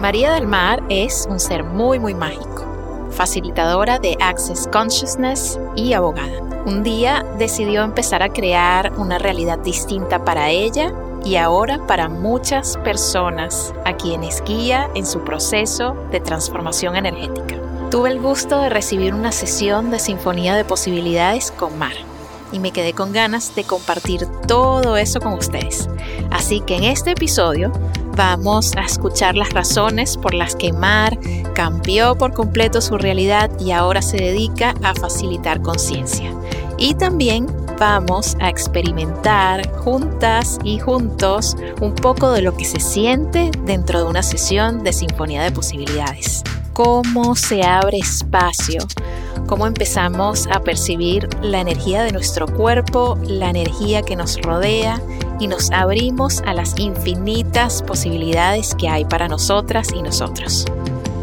María del Mar es un ser muy muy mágico, facilitadora de Access Consciousness y abogada. Un día decidió empezar a crear una realidad distinta para ella y ahora para muchas personas a quienes guía en su proceso de transformación energética. Tuve el gusto de recibir una sesión de Sinfonía de Posibilidades con Mar y me quedé con ganas de compartir todo eso con ustedes. Así que en este episodio Vamos a escuchar las razones por las que Mar cambió por completo su realidad y ahora se dedica a facilitar conciencia. Y también vamos a experimentar juntas y juntos un poco de lo que se siente dentro de una sesión de Sinfonía de Posibilidades. Cómo se abre espacio cómo empezamos a percibir la energía de nuestro cuerpo, la energía que nos rodea y nos abrimos a las infinitas posibilidades que hay para nosotras y nosotros.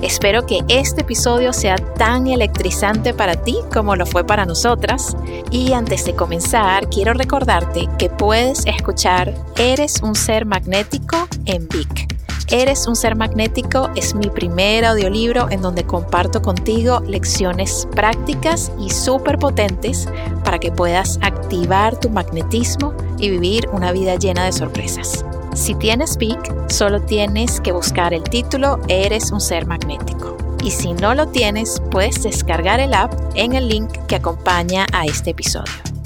Espero que este episodio sea tan electrizante para ti como lo fue para nosotras. Y antes de comenzar, quiero recordarte que puedes escuchar Eres un ser magnético en Vic Eres un ser magnético es mi primer audiolibro en donde comparto contigo lecciones prácticas y súper potentes para que puedas activar tu magnetismo y vivir una vida llena de sorpresas. Si tienes PIC, solo tienes que buscar el título Eres un ser magnético. Y si no lo tienes, puedes descargar el app en el link que acompaña a este episodio.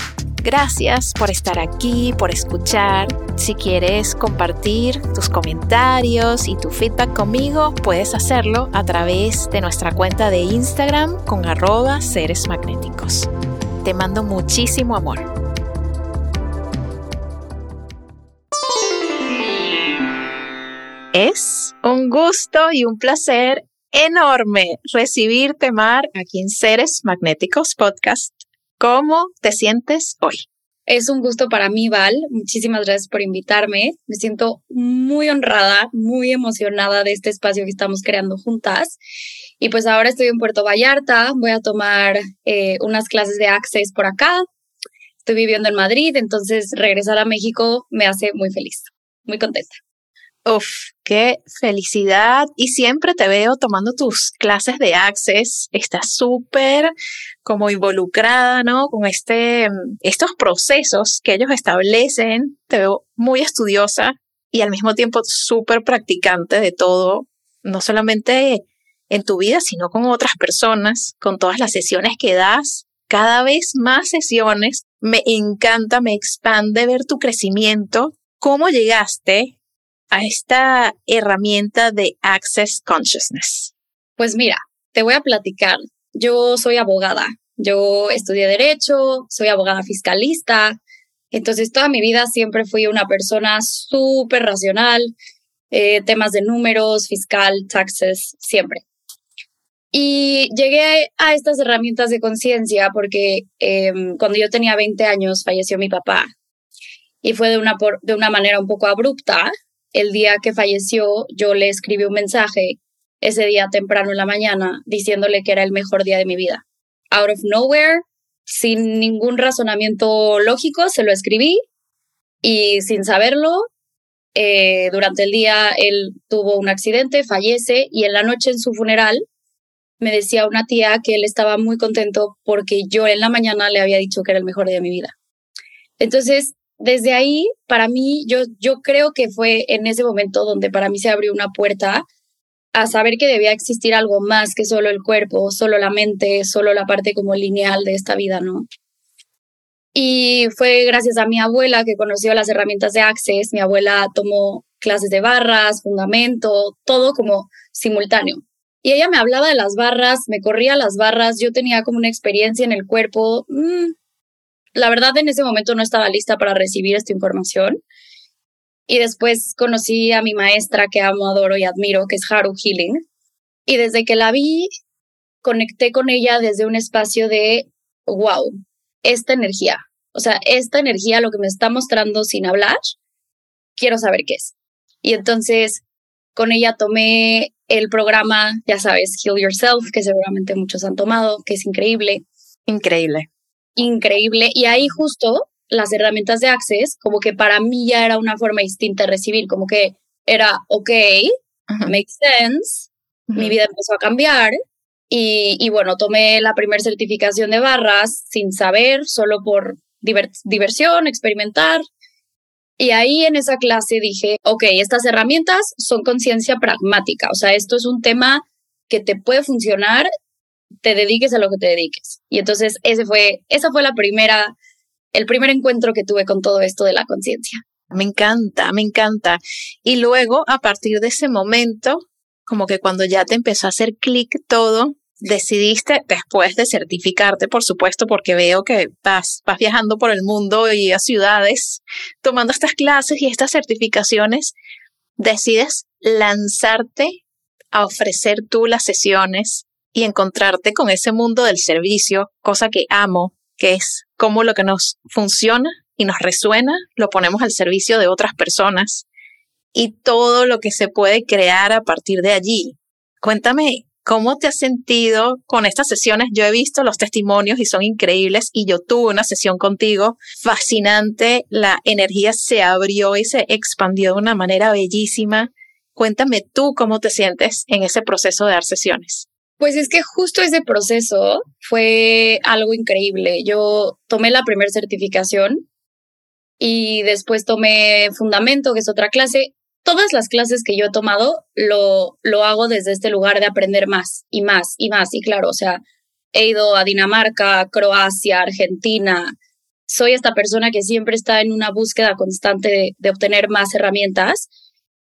Gracias por estar aquí, por escuchar. Si quieres compartir tus comentarios y tu feedback conmigo, puedes hacerlo a través de nuestra cuenta de Instagram con arroba seres magnéticos. Te mando muchísimo amor. Es un gusto y un placer enorme recibirte, Mar, aquí en Seres Magnéticos Podcast. ¿Cómo te sientes hoy? Es un gusto para mí, Val. Muchísimas gracias por invitarme. Me siento muy honrada, muy emocionada de este espacio que estamos creando juntas. Y pues ahora estoy en Puerto Vallarta. Voy a tomar eh, unas clases de Access por acá. Estoy viviendo en Madrid, entonces regresar a México me hace muy feliz, muy contenta. Uf, qué felicidad. Y siempre te veo tomando tus clases de Access. Estás súper como involucrada, ¿no? Con este, estos procesos que ellos establecen. Te veo muy estudiosa y al mismo tiempo súper practicante de todo, no solamente en tu vida, sino con otras personas, con todas las sesiones que das. Cada vez más sesiones. Me encanta, me expande ver tu crecimiento. ¿Cómo llegaste a esta herramienta de Access Consciousness? Pues mira, te voy a platicar. Yo soy abogada, yo estudié derecho, soy abogada fiscalista, entonces toda mi vida siempre fui una persona súper racional, eh, temas de números, fiscal, taxes, siempre. Y llegué a estas herramientas de conciencia porque em, cuando yo tenía 20 años falleció mi papá y fue de una, de una manera un poco abrupta el día que falleció, yo le escribí un mensaje ese día temprano en la mañana diciéndole que era el mejor día de mi vida. Out of nowhere, sin ningún razonamiento lógico, se lo escribí y sin saberlo, eh, durante el día él tuvo un accidente, fallece y en la noche en su funeral me decía una tía que él estaba muy contento porque yo en la mañana le había dicho que era el mejor día de mi vida. Entonces, desde ahí, para mí, yo, yo creo que fue en ese momento donde para mí se abrió una puerta a saber que debía existir algo más que solo el cuerpo, solo la mente, solo la parte como lineal de esta vida, ¿no? Y fue gracias a mi abuela que conoció las herramientas de Access. Mi abuela tomó clases de barras, fundamento, todo como simultáneo. Y ella me hablaba de las barras, me corría las barras, yo tenía como una experiencia en el cuerpo. Mm, la verdad en ese momento no estaba lista para recibir esta información. Y después conocí a mi maestra que amo, adoro y admiro, que es Haru Healing. Y desde que la vi, conecté con ella desde un espacio de, wow, esta energía, o sea, esta energía, lo que me está mostrando sin hablar, quiero saber qué es. Y entonces con ella tomé el programa, ya sabes, Heal Yourself, que seguramente muchos han tomado, que es increíble. Increíble. Increíble. Y ahí justo las herramientas de Access, como que para mí ya era una forma distinta de recibir, como que era, ok, makes sense, mi vida empezó a cambiar. Y, y bueno, tomé la primera certificación de barras sin saber, solo por diversión, experimentar. Y ahí en esa clase dije, ok, estas herramientas son conciencia pragmática, o sea, esto es un tema que te puede funcionar, te dediques a lo que te dediques. Y entonces ese fue, esa fue la primera, el primer encuentro que tuve con todo esto de la conciencia. Me encanta, me encanta. Y luego, a partir de ese momento, como que cuando ya te empezó a hacer clic todo, decidiste, después de certificarte, por supuesto, porque veo que vas, vas viajando por el mundo y a ciudades tomando estas clases y estas certificaciones, decides lanzarte a ofrecer tú las sesiones y encontrarte con ese mundo del servicio, cosa que amo, que es cómo lo que nos funciona y nos resuena lo ponemos al servicio de otras personas y todo lo que se puede crear a partir de allí. Cuéntame ¿Cómo te has sentido con estas sesiones? Yo he visto los testimonios y son increíbles y yo tuve una sesión contigo fascinante, la energía se abrió y se expandió de una manera bellísima. Cuéntame tú cómo te sientes en ese proceso de dar sesiones. Pues es que justo ese proceso fue algo increíble. Yo tomé la primera certificación y después tomé fundamento, que es otra clase, todas las clases que yo he tomado lo, lo hago desde este lugar de aprender más y más y más. Y claro, o sea, he ido a Dinamarca, Croacia, Argentina. Soy esta persona que siempre está en una búsqueda constante de, obtener más herramientas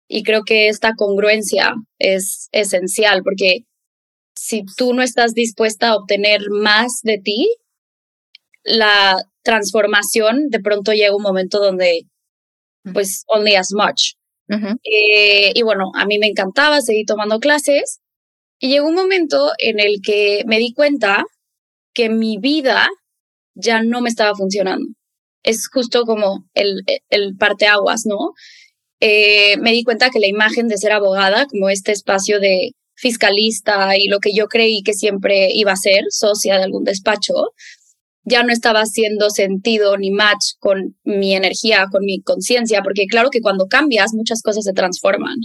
y creo que esta congruencia es esencial porque si tú no estás dispuesta a obtener más de ti, la transformación de pronto llega un momento donde pues only as much. Eh, y bueno, a mí me encantaba, seguir tomando clases y llegó un momento en el que me di cuenta que mi vida ya no me estaba funcionando. Es justo como el, el parteaguas, ¿no? Eh, me di cuenta que la imagen de ser abogada, como este espacio de fiscalista y lo que yo creí que siempre iba a ser, socia de algún despacho, ya no estaba haciendo sentido ni match con mi energía, con mi conciencia, porque claro que cuando cambias muchas cosas se transforman.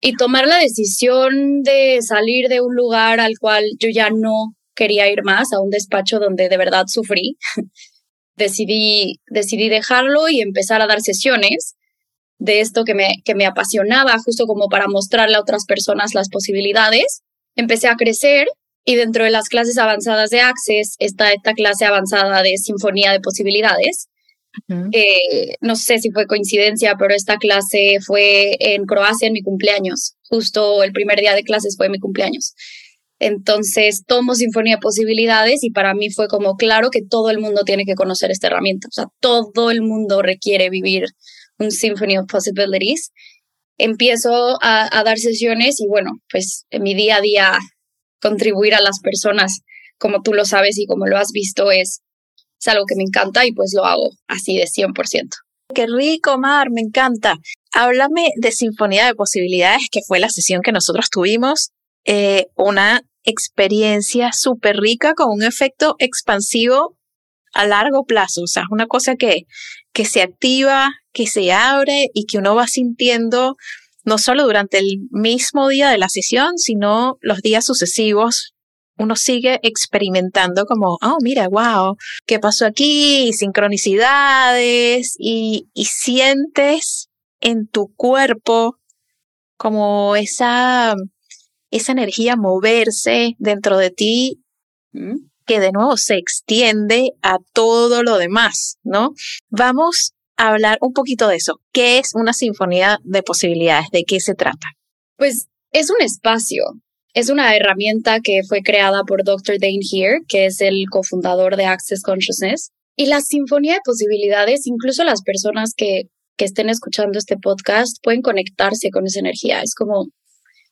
Y tomar la decisión de salir de un lugar al cual yo ya no quería ir más, a un despacho donde de verdad sufrí, decidí, decidí dejarlo y empezar a dar sesiones de esto que me, que me apasionaba, justo como para mostrarle a otras personas las posibilidades. Empecé a crecer y dentro de las clases avanzadas de Access está esta clase avanzada de Sinfonía de Posibilidades. Eh, no sé si fue coincidencia, pero esta clase fue en Croacia en mi cumpleaños. Justo el primer día de clases fue mi cumpleaños. Entonces tomo Sinfonía de Posibilidades y para mí fue como claro que todo el mundo tiene que conocer esta herramienta. O sea, todo el mundo requiere vivir un Symphony of Possibilities. Empiezo a, dar sesiones y bueno, pues en mi día a día contribuir a las personas, como tú lo sabes y como lo has visto, es, es algo que me encanta y pues lo hago así de 100%. Qué rico, Mar, me encanta. Háblame de Sinfonía de Posibilidades, que fue la sesión que nosotros tuvimos. Eh, una experiencia súper rica con un efecto expansivo a largo plazo. O sea, es una cosa que, que se activa, que se abre y que uno va sintiendo no solo durante el mismo día de la sesión, sino los días sucesivos. Uno sigue experimentando como, oh, mira, wow, ¿qué pasó aquí? Sincronicidades y, y sientes en tu cuerpo como esa, esa energía moverse dentro de ti que de nuevo se extiende a todo lo demás, ¿no? Vamos hablar un poquito de eso. ¿Qué es una sinfonía de posibilidades? ¿De qué se trata? Pues es un espacio, es una herramienta que fue creada por Dr. Dane Here, que es el cofundador de Access Consciousness. Y la sinfonía de posibilidades, incluso las personas que que estén escuchando este podcast pueden conectarse con esa energía. Es como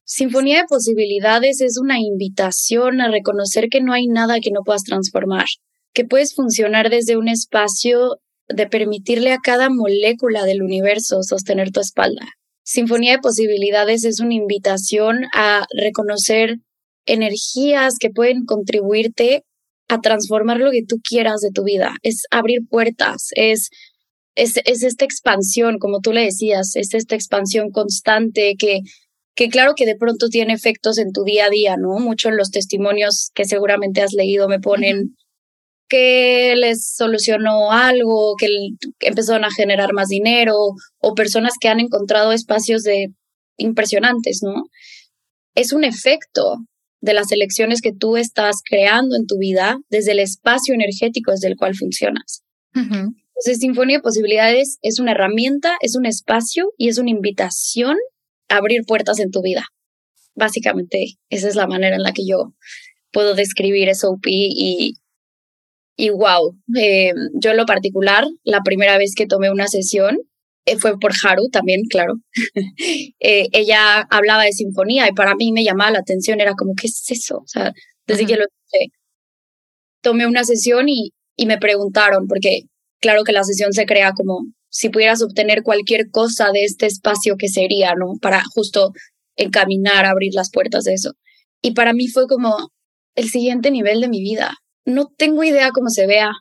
Sinfonía de Posibilidades es una invitación a reconocer que no hay nada que no puedas transformar, que puedes funcionar desde un espacio de permitirle a cada molécula del universo sostener tu espalda. Sinfonía de Posibilidades es una invitación a reconocer energías que pueden contribuirte a transformar lo que tú quieras de tu vida. Es abrir puertas, es, es, es esta expansión, como tú le decías, es esta expansión constante que que claro que de pronto tiene efectos en tu día a día, ¿no? Mucho en los testimonios que seguramente has leído me ponen que les solucionó algo, que empezaron a generar más dinero o personas que han encontrado espacios de impresionantes, ¿no? Es un efecto de las elecciones que tú estás creando en tu vida desde el espacio energético desde el cual funcionas. Entonces, Sinfonía de Posibilidades es una herramienta, es un espacio y es una invitación abrir puertas en tu vida. Básicamente, esa es la manera en la que yo puedo describir SOP y, y wow, eh, yo en lo particular, la primera vez que tomé una sesión eh, fue por Haru también, claro. Eh, ella hablaba de sinfonía y para mí me llamaba la atención, era como, ¿qué es eso? O sea, desde que lo tomé una sesión y, y me preguntaron, porque claro que la sesión se crea como si pudieras obtener cualquier cosa de este espacio que sería, ¿no? Para justo encaminar, abrir las puertas de eso. Y para mí fue como el siguiente nivel de mi vida. No tengo idea cómo se vea,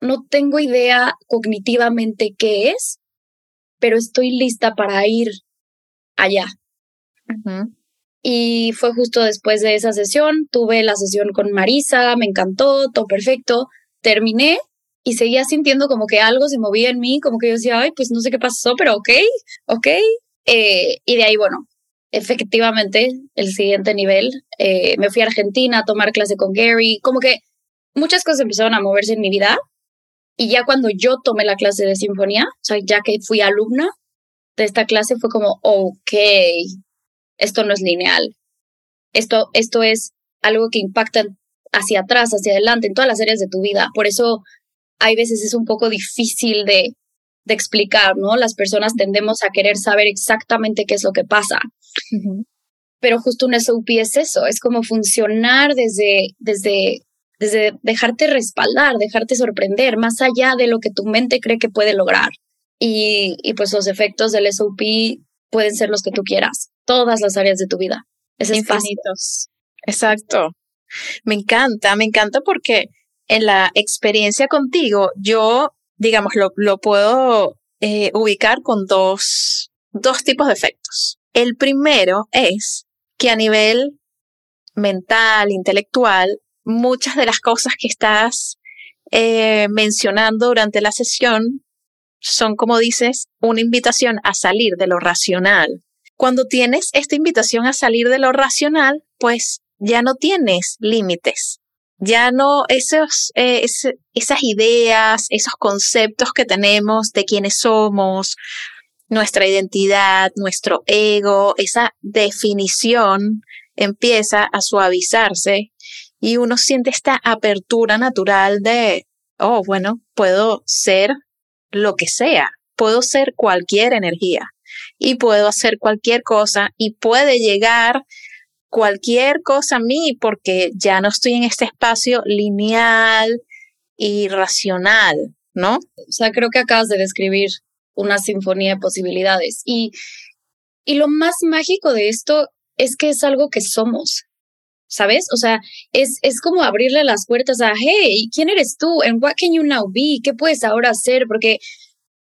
no tengo idea cognitivamente qué es, pero estoy lista para ir allá. Y fue justo después de esa sesión, tuve la sesión con Marisa, me encantó, todo perfecto, terminé y seguía sintiendo como que algo se movía en mí, como que yo decía, ay, pues no sé qué pasó, pero ok, ok. Eh, y de ahí, bueno, efectivamente, el siguiente nivel, eh, me fui a Argentina a tomar clase con Gary, como que muchas cosas empezaron a moverse en mi vida. Y ya cuando yo tomé la clase de sinfonía, o sea, ya que fui alumna de esta clase, fue como, ok, esto no es lineal. Esto, esto es algo que impacta hacia atrás, hacia adelante, en todas las áreas de tu vida. Por eso hay veces es un poco difícil de, de explicar, ¿no? Las personas tendemos a querer saber exactamente qué es lo que pasa. Pero justo un SOP es eso, es como funcionar desde, desde, desde dejarte respaldar, dejarte sorprender, más allá de lo que tu mente cree que puede lograr. Y, y pues los efectos del SOP pueden ser los que tú quieras, todas las áreas de tu vida. Es Infinitos. Exacto. Me encanta, me encanta porque en la experiencia contigo, yo, digamos, lo, puedo eh, ubicar con dos, dos tipos de efectos. El primero es que a nivel mental, intelectual, muchas de las cosas que estás eh, mencionando durante la sesión son, como dices, una invitación a salir de lo racional. Cuando tienes esta invitación a salir de lo racional, pues ya no tienes límites ya no esos, eh, esas ideas, esos conceptos que tenemos de quiénes somos, nuestra identidad, nuestro ego, esa definición empieza a suavizarse y uno siente esta apertura natural de, oh, bueno, puedo ser lo que sea, puedo ser cualquier energía y puedo hacer cualquier cosa y puede llegar cualquier cosa a mí porque ya no estoy en este espacio lineal y racional, ¿no? O sea, creo que acabas de describir una sinfonía de posibilidades y, y lo más mágico de esto es que es algo que somos, ¿sabes? O sea, es, es como abrirle las puertas a, hey, ¿quién eres tú? ¿En what can you now be? ¿Qué puedes ahora hacer? Porque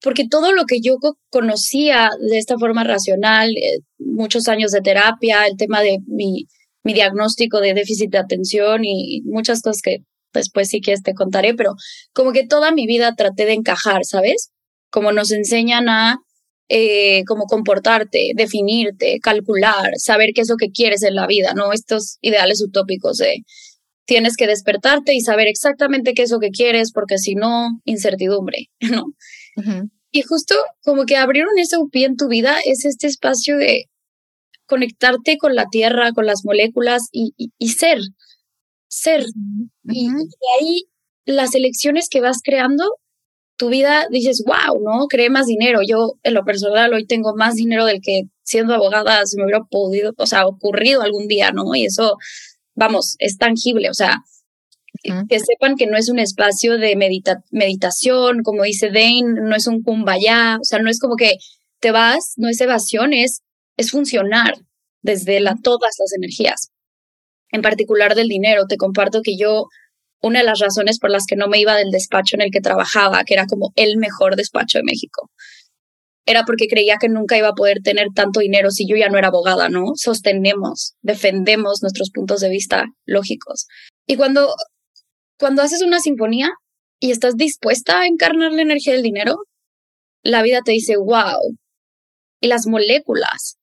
porque todo lo que yo conocía de esta forma racional, eh, muchos años de terapia, el tema de mi, diagnóstico de déficit de atención y muchas cosas que después sí que te contaré, pero como que toda mi vida traté de encajar, ¿sabes? Como nos enseñan a eh, cómo comportarte, definirte, calcular, saber qué es lo que quieres en la vida, ¿no? Estos ideales utópicos de tienes que despertarte y saber exactamente qué es lo que quieres, porque si no, incertidumbre, ¿no? Y justo como que abrieron ese pie en tu vida es este espacio de conectarte con la tierra, con las moléculas y, y, ser, ser. y, ahí las elecciones que vas creando tu vida dices, wow, ¿no? Creé más dinero. Yo, en lo personal, hoy tengo más dinero del que siendo abogada se me hubiera podido, o sea, ocurrido algún día, ¿no? Y eso, vamos, es tangible, o sea, que sepan que no es un espacio de meditación, como dice Dane, no es un kumbaya, o sea, no es como que te vas, no es evasión, es, es funcionar desde la, todas las energías. En particular del dinero, te comparto que yo, una de las razones por las que no me iba del despacho en el que trabajaba, que era como el mejor despacho de México, era porque creía que nunca iba a poder tener tanto dinero si yo ya no era abogada, ¿no? Sostenemos, defendemos nuestros puntos de vista lógicos. Y cuando cuando haces una sinfonía y estás dispuesta a encarnar la energía del dinero, la vida te dice, wow, y las moléculas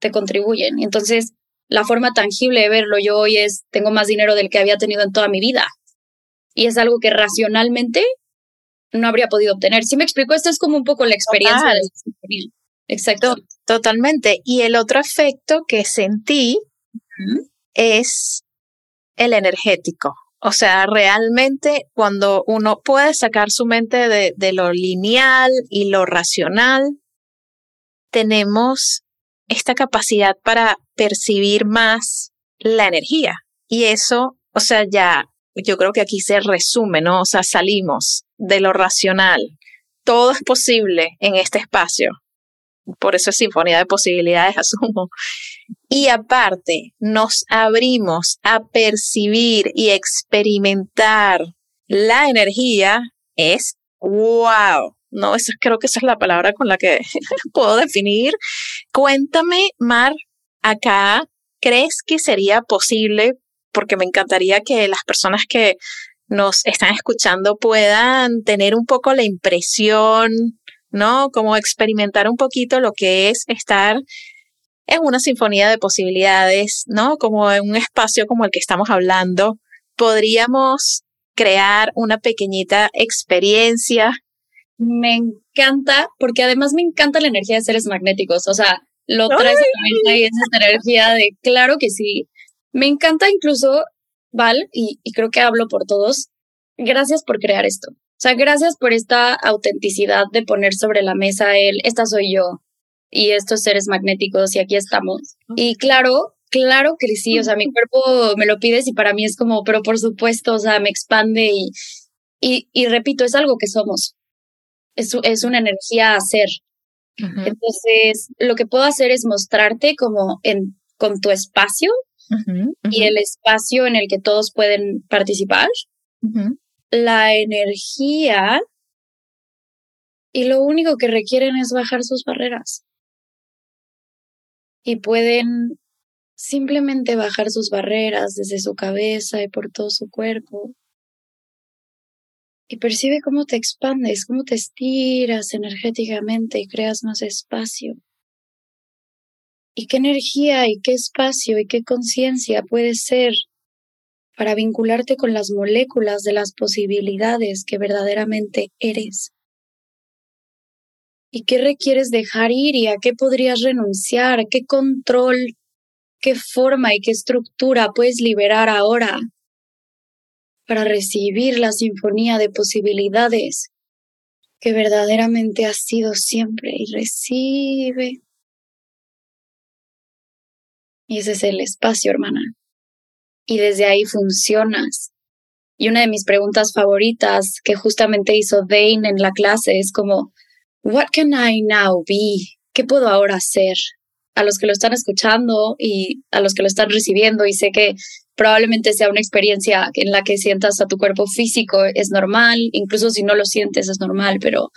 te contribuyen. Entonces, la forma tangible de verlo yo hoy es, tengo más dinero del que había tenido en toda mi vida. Y es algo que racionalmente no habría podido obtener. Si me explico, esto es como un poco la experiencia de la sinfonía. Exacto. Totalmente. Y el otro efecto que sentí es el energético. O sea, realmente cuando uno puede sacar su mente de, lo lineal y lo racional, tenemos esta capacidad para percibir más la energía. Y eso, o sea, ya yo creo que aquí se resume, ¿no? O sea, salimos de lo racional. Todo es posible en este espacio. Por eso es sinfonía de posibilidades, asumo. Y aparte, nos abrimos a percibir y experimentar la energía, es wow. No, eso, creo que esa es la palabra con la que puedo definir. Cuéntame, Mar, acá, ¿crees que sería posible? Porque me encantaría que las personas que nos están escuchando puedan tener un poco la impresión, ¿no? Como experimentar un poquito lo que es estar en una sinfonía de posibilidades, ¿no? Como en un espacio como el que estamos hablando, podríamos crear una pequeñita experiencia. Me encanta, porque además me encanta la energía de seres magnéticos, o sea, lo traes a y esa energía de, claro que sí. Me encanta incluso, Val, y, y creo que hablo por todos, gracias por crear esto. O sea, gracias por esta autenticidad de poner sobre la mesa el, esta soy yo, y estos seres magnéticos y aquí estamos. Y claro, claro que sí, o sea, mi cuerpo me lo pides y para mí es como, pero por supuesto, o sea, me expande y, y, y repito, es algo que somos. Es, es una energía a ser. Entonces, lo que puedo hacer es mostrarte como en, con tu espacio y el espacio en el que todos pueden participar. La energía y lo único que requieren es bajar sus barreras y pueden simplemente bajar sus barreras desde su cabeza y por todo su cuerpo. Y percibe cómo te expandes, cómo te estiras energéticamente y creas más espacio. Y qué energía y qué espacio y qué conciencia puede ser para vincularte con las moléculas de las posibilidades que verdaderamente eres y qué requieres dejar ir y a qué podrías renunciar, qué control, qué forma y qué estructura puedes liberar ahora para recibir la sinfonía de posibilidades que verdaderamente has sido siempre y recibe. Y ese es el espacio, hermana. Y desde ahí funcionas. Y una de mis preguntas favoritas que justamente hizo Dane en la clase es como, What can I now be? ¿Qué puedo ahora hacer? A los que lo están escuchando y a los que lo están recibiendo y sé que probablemente sea una experiencia en la que sientas a tu cuerpo físico es normal, incluso si no lo sientes es normal, pero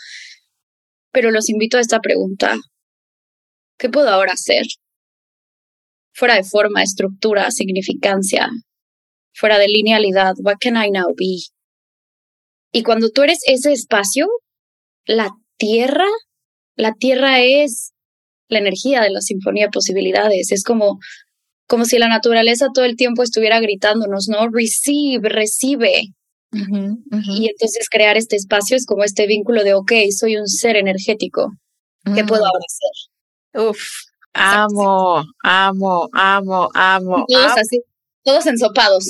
pero los invito a esta pregunta. ¿Qué puedo ahora hacer? Fuera de forma, estructura, significancia, fuera de linealidad, what can I now be? Y cuando tú eres ese espacio, la tierra, la tierra es la energía de la sinfonía de posibilidades. Es como, como si la naturaleza todo el tiempo estuviera gritándonos, ¿no? Receive, recibe. Y entonces crear este espacio es como este vínculo de, ok, soy un ser energético. ¿Qué puedo mm. ahora hacer? Uf, amo, amo, amo, amo. Todos así, todos ensopados.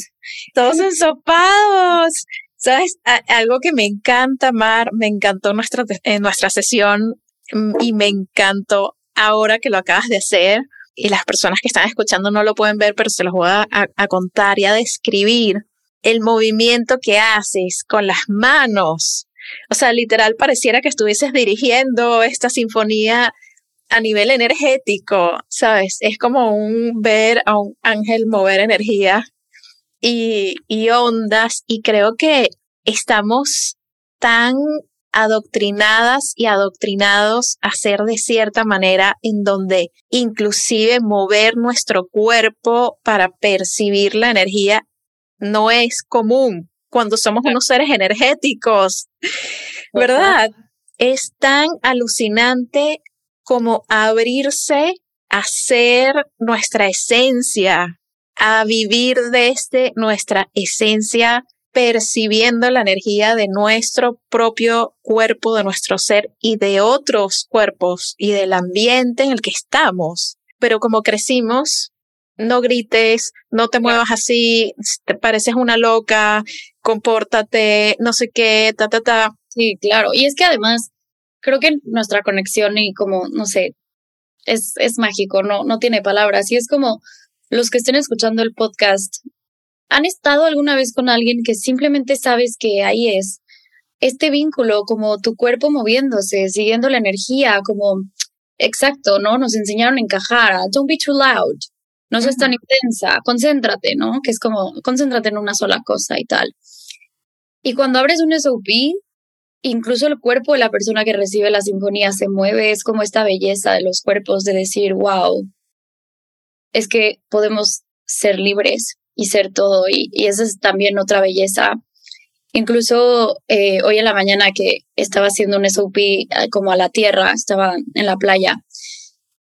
Todos ensopados. Sabes, algo que me encanta, Mar, me encantó nuestra, en nuestra sesión mm, y me encantó ahora que lo acabas de hacer y las personas que están escuchando no lo pueden ver, pero se los voy a, a contar y a describir el movimiento que haces con las manos. O sea, literal pareciera que estuvieses dirigiendo esta sinfonía a nivel energético, ¿sabes? Es como un ver a un ángel mover energía y, y ondas y creo que estamos tan adoctrinadas y adoctrinados a ser de cierta manera en donde inclusive mover nuestro cuerpo para percibir la energía no es común cuando somos unos seres energéticos, ¿verdad? Es tan alucinante como abrirse a ser nuestra esencia, a vivir desde nuestra esencia, percibiendo la energía de nuestro propio cuerpo, de nuestro ser y de otros cuerpos y del ambiente en el que estamos. Pero como crecimos, no grites, no te muevas así, te pareces una loca, compórtate, no sé qué, ta, ta, ta. Sí, claro. Y es que además, creo que nuestra conexión y como, no sé, es, es mágico, no, no tiene palabras. Y es como los que estén escuchando el podcast, ¿han estado alguna vez con alguien que simplemente sabes que ahí es? Este vínculo, como tu cuerpo moviéndose, siguiendo la energía, como, exacto, ¿no? Nos enseñaron a encajar, don't be too loud, no seas tan intensa, concéntrate, ¿no? Que es como, concéntrate en una sola cosa y tal. Y cuando abres un SOP, incluso el cuerpo de la persona que recibe la sinfonía se mueve, es como esta belleza de los cuerpos de decir, wow, es que podemos ser libres y ser todo, y, esa es también otra belleza. Incluso eh, hoy en la mañana que estaba haciendo un SOP eh, como a la tierra, estaba en la playa,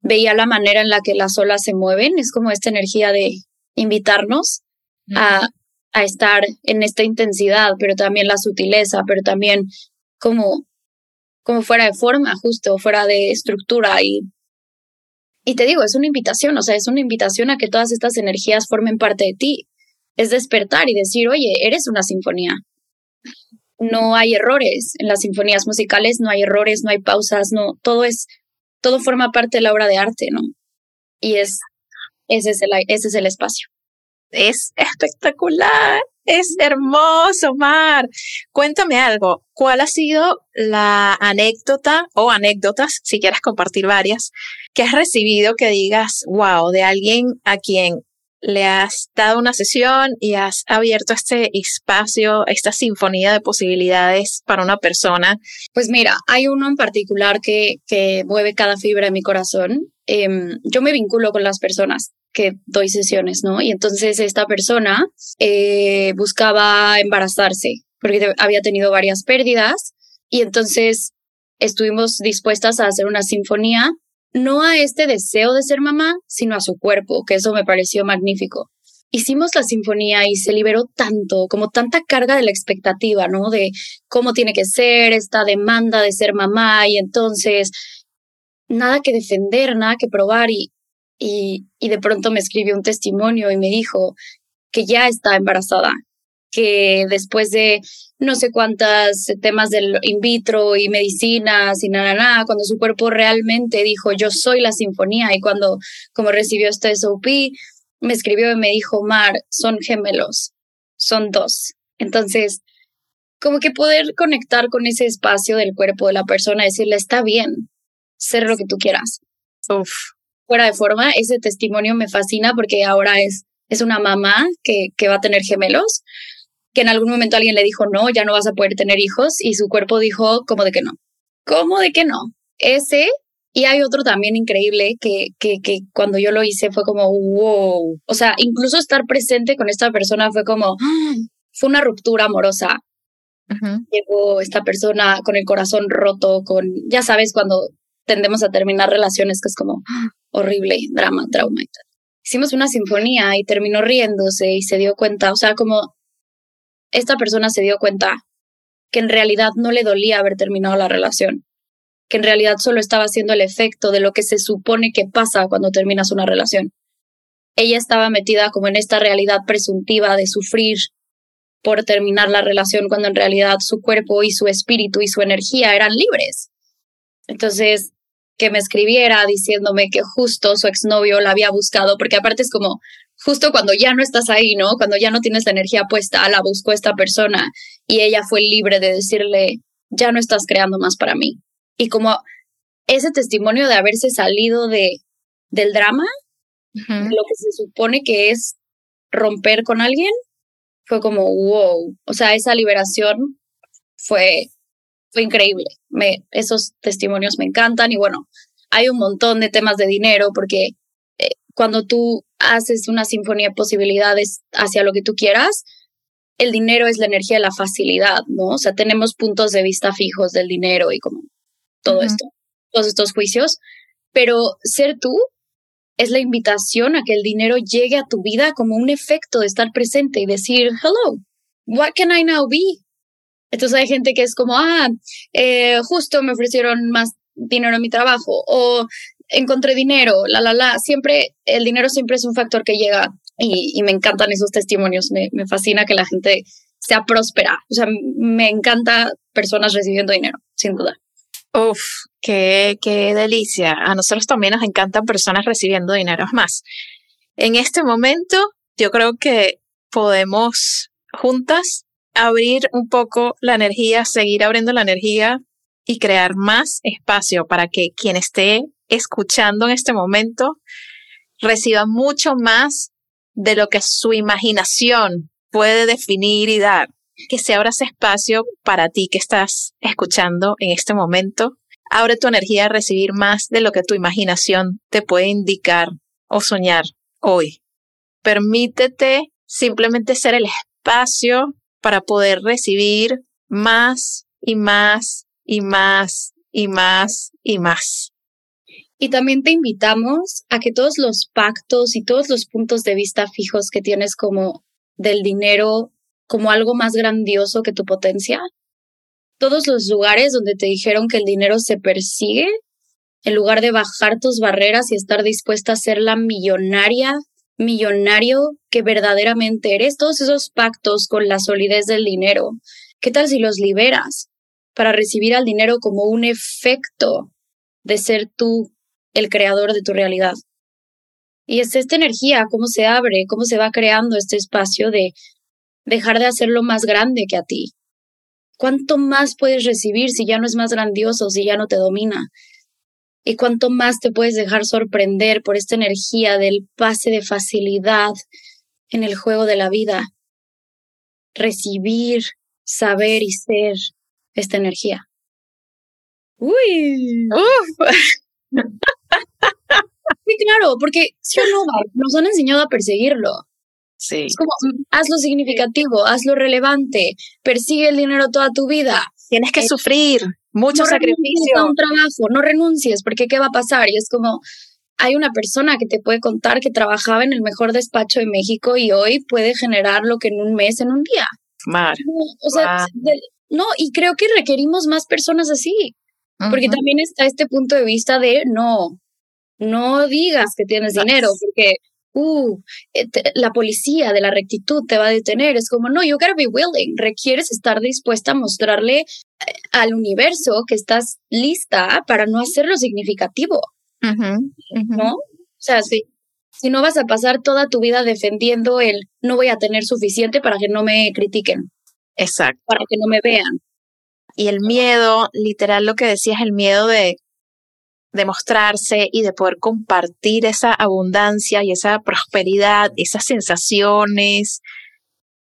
veía la manera en la que las olas se mueven, es como esta energía de invitarnos a, a estar en esta intensidad, pero también la sutileza, pero también como, como fuera de forma, justo, fuera de estructura. Y, y te digo, es una invitación, o sea, es una invitación a que todas estas energías formen parte de ti. Es despertar y decir, oye, eres una sinfonía. No hay errores en las sinfonías musicales, no hay errores, no hay pausas, no, todo es todo forma parte de la obra de arte, ¿no? Y es, ese es el, ese es el espacio. Es espectacular, es hermoso, Mar. Cuéntame algo, ¿cuál ha sido la anécdota o anécdotas, si quieres compartir varias, que has recibido que digas, wow, de alguien a quien le has dado una sesión y has abierto este espacio, esta sinfonía de posibilidades para una persona? Pues mira, hay uno en particular que, que mueve cada fibra de mi corazón. Em, yo me vinculo con las personas que doy sesiones, ¿no? Y entonces esta persona eh, buscaba embarazarse porque había tenido varias pérdidas y entonces estuvimos dispuestas a hacer una sinfonía no a este deseo de ser mamá, sino a su cuerpo, que eso me pareció magnífico. Hicimos la sinfonía y se liberó tanto, como tanta carga de la expectativa, ¿no? De cómo tiene que ser esta demanda de ser mamá y entonces nada que defender, nada que probar y, y, y de pronto me escribió un testimonio y me dijo que ya está embarazada, que después de no sé cuántas temas del in vitro y medicinas y nada, nada, cuando su cuerpo realmente dijo, yo soy la sinfonía y cuando como recibió este SOP, me escribió y me dijo, Mar, son gemelos, son dos. Entonces, como que poder conectar con ese espacio del cuerpo de la persona, decirle, está bien, ser lo que tú quieras. Uf. Fuera de forma, ese testimonio me fascina porque ahora es, es una mamá que, que va a tener gemelos que en algún momento alguien le dijo, no, ya no vas a poder tener hijos y su cuerpo dijo, ¿cómo de que no? ¿Cómo de que no? Ese, y hay otro también increíble que, que, que cuando yo lo hice fue como, wow, o sea, incluso estar presente con esta persona fue como, fue una ruptura amorosa. Llegó esta persona con el corazón roto, con, ya sabes, cuando tendemos a terminar relaciones que es como horrible, drama, trauma y tal. Hicimos una sinfonía y terminó riéndose y se dio cuenta, o sea, como esta persona se dio cuenta que en realidad no le dolía haber terminado la relación, que en realidad solo estaba haciendo el efecto de lo que se supone que pasa cuando terminas una relación. Ella estaba metida como en esta realidad presuntiva de sufrir por terminar la relación cuando en realidad su cuerpo y su espíritu y su energía eran libres. Entonces, que me escribiera diciéndome que justo su exnovio la había buscado, porque aparte es como, justo cuando ya no estás ahí, ¿no? Cuando ya no tienes la energía puesta, la buscó esta persona y ella fue libre de decirle, ya no estás creando más para mí. Y como ese testimonio de haberse salido de, del drama, lo que se supone que es romper con alguien, fue como, wow, o sea, esa liberación fue, fue increíble. Me, esos testimonios me encantan y bueno, hay un montón de temas de dinero porque eh, cuando tú haces una sinfonía de posibilidades hacia lo que tú quieras, el dinero es la energía de la facilidad, ¿no? O sea, tenemos puntos de vista fijos del dinero y como todo esto, todos estos juicios, pero ser tú es la invitación a que el dinero llegue a tu vida como un efecto de estar presente y decir, hello, what can I now be? Entonces hay gente que es como, ah, eh, justo me ofrecieron más dinero en mi trabajo o encontré dinero, la, la, la. Siempre, el dinero siempre es un factor que llega y, me encantan esos testimonios. Me, fascina que la gente sea próspera. O sea, me encanta personas recibiendo dinero, sin duda. Uf, qué, qué delicia. A nosotros también nos encantan personas recibiendo dinero. más, en este momento yo creo que podemos juntas abrir un poco la energía, seguir abriendo la energía y crear más espacio para que quien esté escuchando en este momento reciba mucho más de lo que su imaginación puede definir y dar. Que se abra ese espacio para ti que estás escuchando en este momento. Abre tu energía a recibir más de lo que tu imaginación te puede indicar o soñar hoy. Permítete simplemente ser el espacio para poder recibir más y más y más y más y más. Y también te invitamos a que todos los pactos y todos los puntos de vista fijos que tienes como del dinero como algo más grandioso que tu potencia, todos los lugares donde te dijeron que el dinero se persigue, en lugar de bajar tus barreras y estar dispuesta a ser la millonaria, millonario que verdaderamente eres, todos esos pactos con la solidez del dinero, ¿qué tal si los liberas para recibir al dinero como un efecto de ser tú el creador de tu realidad. Y es esta energía, cómo se abre, cómo se va creando este espacio de dejar de hacerlo más grande que a ti. ¿Cuánto más puedes recibir si ya no es más grandioso, si ya no te domina? ¿Y cuánto más te puedes dejar sorprender por esta energía del pase de facilidad en el juego de la vida? Recibir, saber y ser esta energía. Uy, Sí, claro, porque si o no, nos han enseñado a perseguirlo. Sí. Es como, hazlo significativo, hazlo relevante, persigue el dinero toda tu vida. Tienes que eh, sufrir mucho no sacrificio. un trabajo, no renuncies, porque ¿qué va a pasar? Y es como, hay una persona que te puede contar que trabajaba en el mejor despacho de México y hoy puede generar lo que en un mes, en un día. Mar. o sea, no, y creo que requerimos más personas así. Porque también está este punto de vista de no, no digas que tienes dinero, porque uh, eh, la policía de la rectitud te va a detener. Es como, no, you gotta be willing. Requieres estar dispuesta a mostrarle al universo que estás lista para no hacerlo significativo. ¿No? O sea, si, si no vas a pasar toda tu vida defendiendo el no voy a tener suficiente para que no me critiquen. Exacto. Para que no me vean. Y el miedo, literal lo que decías, el miedo de de mostrarse y de poder compartir esa abundancia y esa prosperidad, esas sensaciones.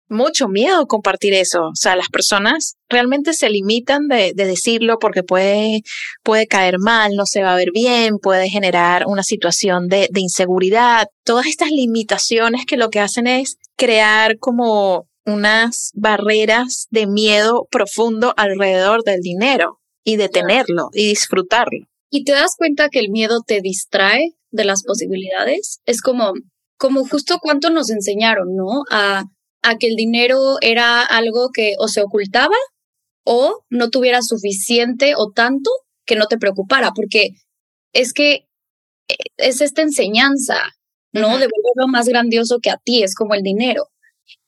Mucho miedo compartir eso. O sea, las personas realmente se limitan de, decirlo porque puede, puede caer mal, no se va a ver bien, puede generar una situación de, de inseguridad. Todas estas limitaciones que lo que hacen es crear como unas barreras de miedo profundo alrededor del dinero y de tenerlo y disfrutarlo y te das cuenta que el miedo te distrae de las posibilidades. Es como, como justo cuánto nos enseñaron, ¿no? A, a que el dinero era algo que o se ocultaba o no tuviera suficiente o tanto que no te preocupara, porque es que eh, es esta enseñanza, ¿no? De volverlo más grandioso que a ti, es como el dinero.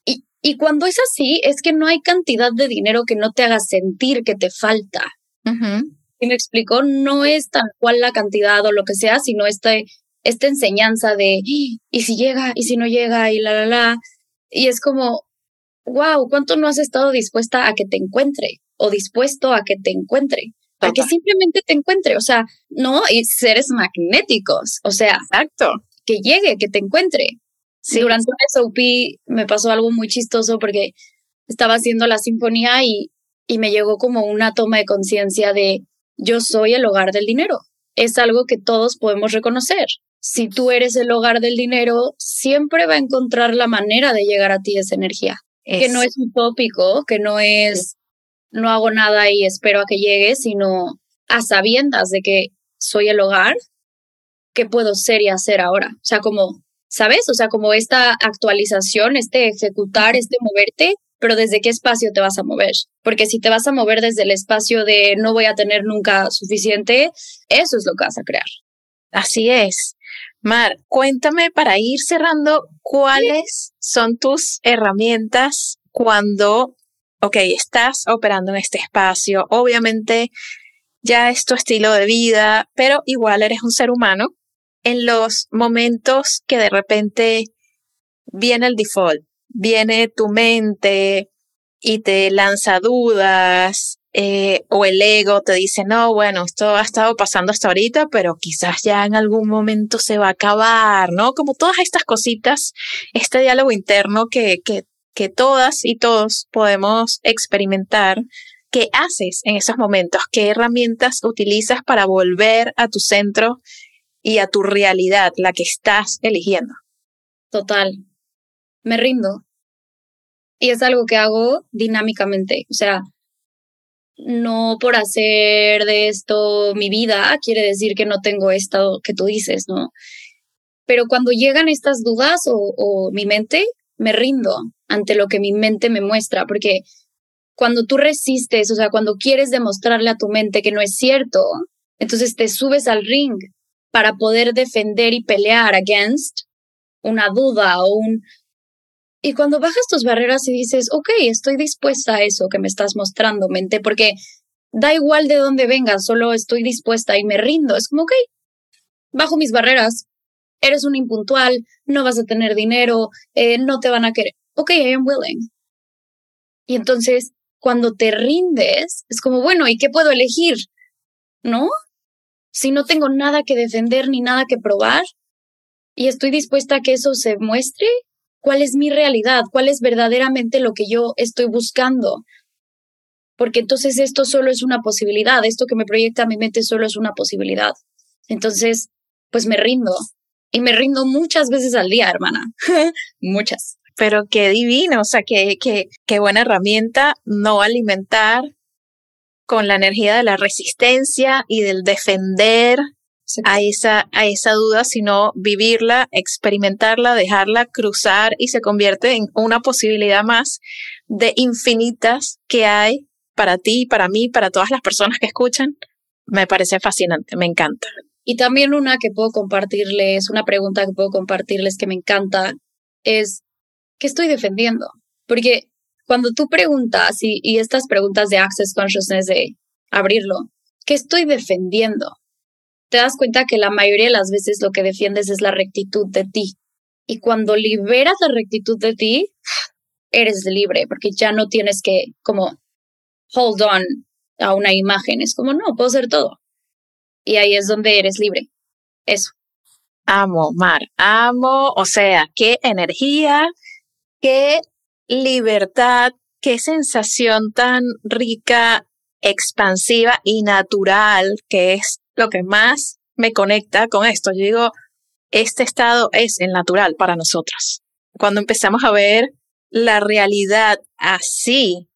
Y, Y cuando es así, es que no hay cantidad de dinero que no te haga sentir que te falta. Y me explicó, no es tal cual la cantidad o lo que sea, sino este, esta enseñanza de, y si llega, y si no llega, y la, la, la. Y es como, wow, ¿cuánto no has estado dispuesta a que te encuentre? O dispuesto a que te encuentre. A que simplemente te encuentre, o sea, no, y seres magnéticos, o sea, exacto, que llegue, que te encuentre. Sí. Durante un SOP me pasó algo muy chistoso porque estaba haciendo la sinfonía y, y me llegó como una toma de conciencia de yo soy el hogar del dinero. Es algo que todos podemos reconocer. Si tú eres el hogar del dinero, siempre va a encontrar la manera de llegar a ti esa energía. Que no es utópico, que no es no hago nada y espero a que llegue, sino a sabiendas de que soy el hogar, ¿qué puedo ser y hacer ahora? O sea, como, ¿sabes? O sea, como esta actualización, este ejecutar, este moverte, pero desde qué espacio te vas a mover. Porque si te vas a mover desde el espacio de no voy a tener nunca suficiente, eso es lo que vas a crear. Así es. Mar, cuéntame para ir cerrando cuáles son tus herramientas cuando ok, estás operando en este espacio, obviamente ya es tu estilo de vida, pero igual eres un ser humano. En los momentos que de repente viene el default, viene tu mente y te lanza dudas, eh, o el ego te dice, no, bueno, esto ha estado pasando hasta ahorita, pero quizás ya en algún momento se va a acabar, ¿no? Como todas estas cositas, este diálogo interno que, que que todas y todos podemos experimentar. ¿Qué haces en esos momentos? ¿Qué herramientas utilizas para volver a tu centro y a tu realidad, la que estás eligiendo? Total. Me rindo. Y es algo que hago dinámicamente. O sea, no por hacer de esto mi vida quiere decir que no tengo esto que tú dices, ¿no? Pero cuando llegan estas dudas o, mi mente, me rindo ante lo que mi mente me muestra, porque cuando tú resistes, o sea, cuando quieres demostrarle a tu mente que no es cierto, entonces te subes al ring para poder defender y pelear against una duda o un... Y cuando bajas tus barreras y dices, ok, estoy dispuesta a eso que me estás mostrando, mente, porque da igual de dónde venga, solo estoy dispuesta y me rindo. Es como, ok, bajo mis barreras, eres un impuntual, no vas a tener dinero, eh, no te van a querer ok, I am willing. Y entonces, cuando te rindes, es como, bueno, ¿y qué puedo elegir? ¿No? Si no tengo nada que defender ni nada que probar y estoy dispuesta a que eso se muestre, ¿cuál es mi realidad? ¿Cuál es verdaderamente lo que yo estoy buscando? Porque entonces esto solo es una posibilidad, esto que me proyecta mi mente solo es una posibilidad. Entonces, pues me rindo. Y me rindo muchas veces al día, hermana. muchas pero qué divino, o sea, qué, qué, qué buena herramienta no alimentar con la energía de la resistencia y del defender a esa, a esa duda, sino vivirla, experimentarla, dejarla cruzar y se convierte en una posibilidad más de infinitas que hay para ti, para mí, para todas las personas que escuchan. Me parece fascinante, me encanta. Y también una que puedo compartirles, una pregunta que puedo compartirles que me encanta es ¿qué estoy defendiendo? Porque cuando tú preguntas y, y estas preguntas de Access Consciousness de abrirlo, ¿qué estoy defendiendo? Te das cuenta que la mayoría de las veces lo que defiendes es la rectitud de ti. Y cuando liberas la rectitud de ti, eres libre, porque ya no tienes que como hold on a una imagen. Es como, no, puedo ser todo. Y ahí es donde eres libre. Eso. Amo, Mar, amo, o sea, qué energía, qué libertad, qué sensación tan rica, expansiva y natural, que es lo que más me conecta con esto. Yo digo, este estado es el natural para nosotros. Cuando empezamos a ver la realidad así,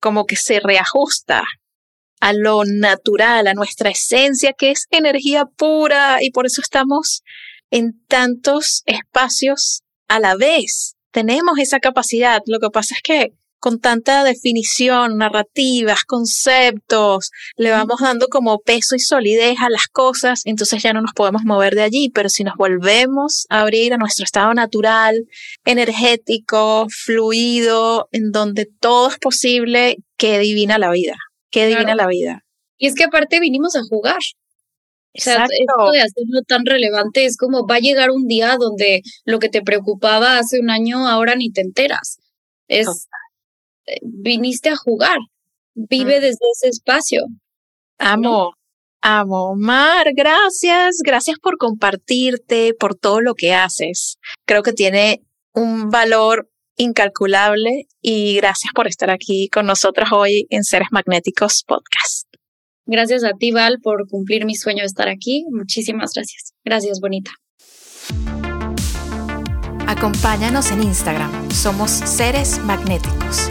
como que se reajusta a lo natural, a nuestra esencia, que es energía pura, y por eso estamos en tantos espacios a la vez tenemos esa capacidad. Lo que pasa es que con tanta definición, narrativas, conceptos, le vamos dando como peso y solidez a las cosas, entonces ya no nos podemos mover de allí, pero si nos volvemos a abrir a nuestro estado natural, energético, fluido, en donde todo es posible, qué divina la vida, qué divina la vida. Y es que aparte vinimos a jugar. O sea, esto de hacerlo tan relevante es como va a llegar un día donde lo que te preocupaba hace un año ahora ni te enteras. Es viniste a jugar, vive desde ese espacio. Amo, amo. Mar, gracias, gracias por compartirte, por todo lo que haces. Creo que tiene un valor incalculable y gracias por estar aquí con nosotros hoy en Seres Magnéticos Podcast. Gracias a ti, Val, por cumplir mi sueño de estar aquí. Muchísimas gracias. Gracias, bonita. Acompáñanos en Instagram, somos Seres Magnéticos.